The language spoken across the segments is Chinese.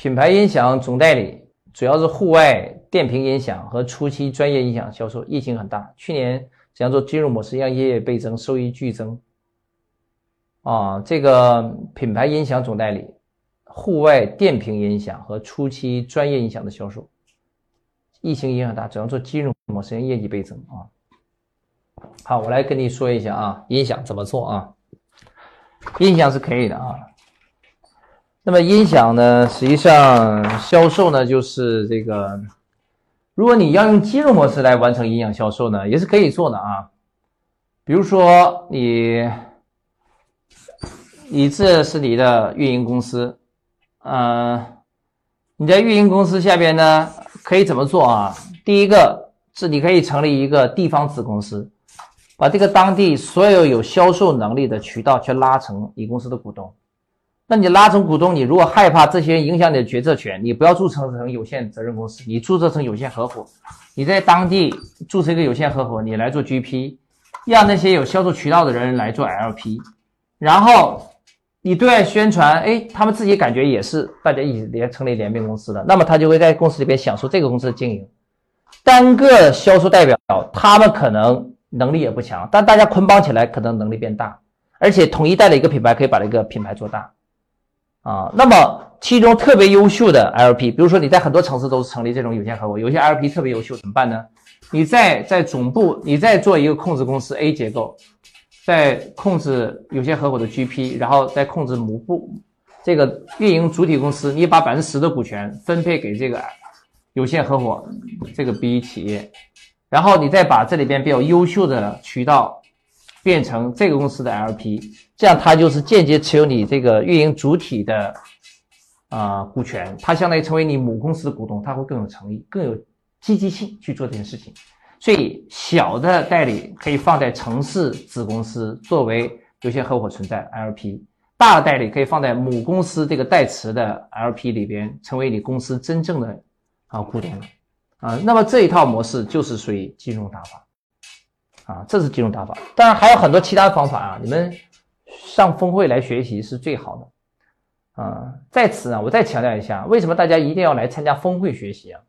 品牌音响总代理，主要是户外电瓶音响和初期专业音响销售，疫情很大。去年怎样做金融模式，让业业倍增，收益剧增。啊，这个品牌音响总代理，户外电瓶音响和初期专业音响的销售，疫情影响大，怎样做金融模式，让业绩倍增啊？好，我来跟你说一下啊，音响怎么做啊？音响是可以的啊。那么音响呢，实际上销售呢，就是这个，如果你要用金融模式来完成音响销售呢，也是可以做的啊。比如说你，你这是你的运营公司，呃，你在运营公司下边呢，可以怎么做啊？第一个是你可以成立一个地方子公司。把这个当地所有有销售能力的渠道去拉成你公司的股东，那你拉成股东，你如果害怕这些人影响你的决策权，你不要注册成有限责任公司，你注册成有限合伙，你在当地注册一个有限合伙，你来做 GP，让那些有销售渠道的人来做 LP，然后你对外宣传，哎，他们自己感觉也是大家一起连成立联名公司的，那么他就会在公司里边享受这个公司的经营。单个销售代表，他们可能。能力也不强，但大家捆绑起来可能能力变大，而且统一带了一个品牌，可以把这个品牌做大啊。那么其中特别优秀的 LP，比如说你在很多城市都是成立这种有限合伙，有些 LP 特别优秀，怎么办呢？你在在总部，你再做一个控制公司 A 结构，在控制有限合伙的 GP，然后再控制母部这个运营主体公司，你把百分之十的股权分配给这个有限合伙这个 B 企业。然后你再把这里边比较优秀的渠道变成这个公司的 LP，这样它就是间接持有你这个运营主体的啊股权，它相当于成为你母公司的股东，它会更有诚意、更有积极性去做这件事情。所以小的代理可以放在城市子公司作为有限合伙存在 LP，大的代理可以放在母公司这个代持的 LP 里边，成为你公司真正的啊股东。啊，那么这一套模式就是属于金融打法，啊，这是几种打法。当然还有很多其他方法啊，你们上峰会来学习是最好的。啊，在此啊，我再强调一下，为什么大家一定要来参加峰会学习啊？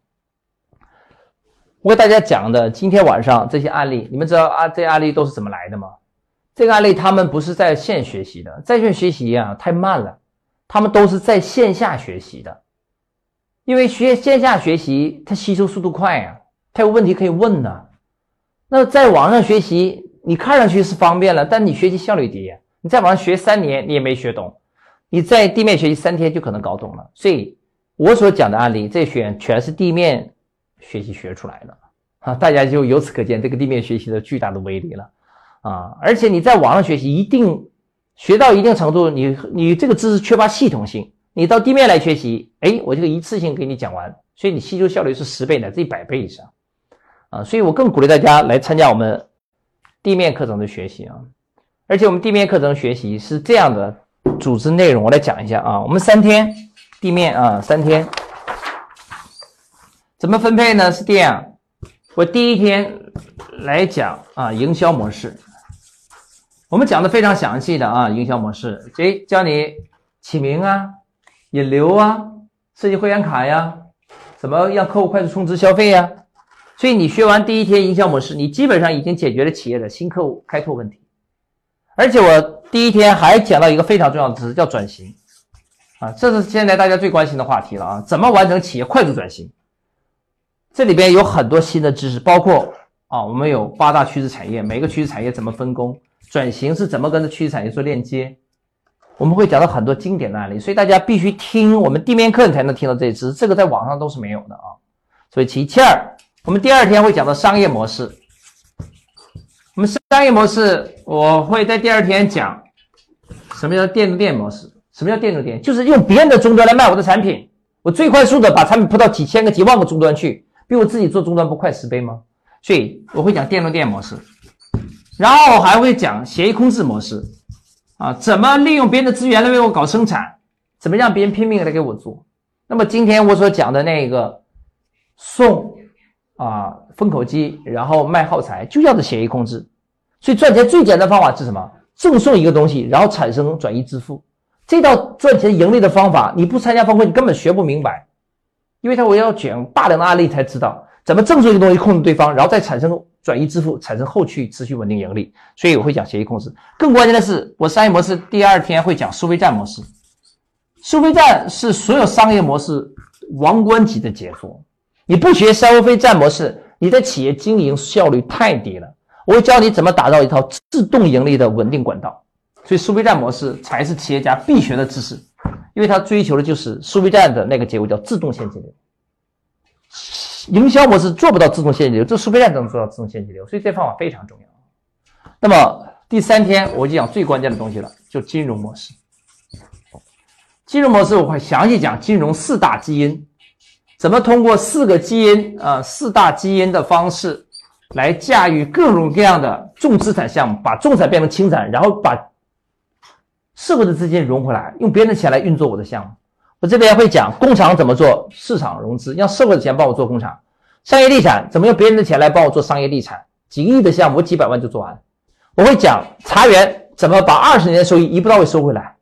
我给大家讲的今天晚上这些案例，你们知道啊，这些案例都是怎么来的吗？这个案例他们不是在线学习的，在线学习啊太慢了，他们都是在线下学习的。因为学线下学习，它吸收速度快呀，它有问题可以问呢。那在网上学习，你看上去是方便了，但你学习效率低。你在网上学三年，你也没学懂；你在地面学习三天就可能搞懂了。所以，我所讲的案例，这选全是地面学习学出来的啊。大家就由此可见这个地面学习的巨大的威力了啊！而且你在网上学习，一定学到一定程度，你你这个知识缺乏系统性。你到地面来学习，哎，我这个一次性给你讲完，所以你吸收效率是十倍乃至一百倍以上，啊，所以我更鼓励大家来参加我们地面课程的学习啊，而且我们地面课程学习是这样的组织内容，我来讲一下啊，我们三天地面啊，三天怎么分配呢？是这样，我第一天来讲啊，营销模式，我们讲的非常详细的啊，营销模式，哎，教你起名啊。引流啊，设计会员卡呀，怎么让客户快速充值消费呀？所以你学完第一天营销模式，你基本上已经解决了企业的新客户开拓问题。而且我第一天还讲到一个非常重要的知识，叫转型啊，这是现在大家最关心的话题了啊，怎么完成企业快速转型？这里边有很多新的知识，包括啊，我们有八大趋势产业，每个趋势产业怎么分工，转型是怎么跟着趋势产业做链接。我们会讲到很多经典的案例，所以大家必须听我们地面课你才能听到这些知识，这个在网上都是没有的啊。所以其其二，我们第二天会讲到商业模式。我们商业模式，我会在第二天讲什么叫电动店模式。什么叫电动店？就是用别人的终端来卖我的产品，我最快速的把产品铺到几千个、几万个终端去，比我自己做终端不快十倍吗？所以我会讲电动店模式，然后我还会讲协议控制模式。啊，怎么利用别人的资源来为我搞生产？怎么让别人拼命的来给我做？那么今天我所讲的那个送啊封口机，然后卖耗材，就叫做协议控制。所以赚钱最简单方法是什么？赠送一个东西，然后产生转移支付，这道赚钱盈利的方法，你不参加峰会，你根本学不明白，因为他我要讲大量的案例才知道怎么赠送一个东西控制对方，然后再产生转移支付，产生后续持续稳定盈利。所以我会讲协议控制。更关键的是，我商业模式第二天会讲收费站模式。收费站是所有商业模式王冠级的杰作。你不学收费站模式，你的企业经营效率太低了。我教你怎么打造一套自动盈利的稳定管道。所以收费站模式才是企业家必学的知识，因为他追求的就是收费站的那个结果，叫自动现金流。营销模式做不到自动现金流，这收费站能做到自动现金流，所以这方法非常重要。那么第三天我就讲最关键的东西了，就金融模式。金融模式我会详细讲金融四大基因，怎么通过四个基因啊四大基因的方式来驾驭各种各样的重资产项目，把重产变成轻产，然后把社会的资金融回来，用别人的钱来运作我的项目。我这边会讲工厂怎么做市场融资，让社会的钱帮我做工厂；商业地产怎么用别人的钱来帮我做商业地产，几个亿的项目我几百万就做完。我会讲茶园怎么把二十年的收益一步到位收回来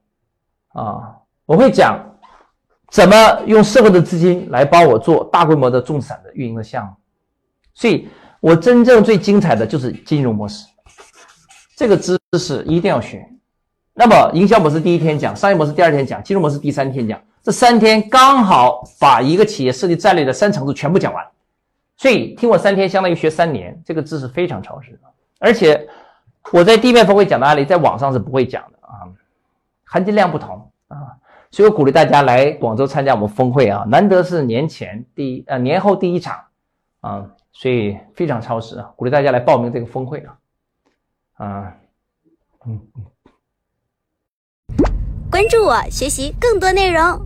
啊。我会讲怎么用社会的资金来帮我做大规模的重资产的运营的项目，所以我真正最精彩的就是金融模式，这个知识一定要学。那么营销模式第一天讲，商业模式第二天讲，金融模式第三天讲，这三天刚好把一个企业设计战略的三层次全部讲完。所以听我三天相当于学三年，这个知识非常超值而且我在地面峰会讲的案例，在网上是不会讲的啊，含金量不同啊。所以我鼓励大家来广州参加我们峰会啊，难得是年前第一呃年后第一场啊，所以非常超时啊，鼓励大家来报名这个峰会啊，啊，嗯嗯，关注我，学习更多内容。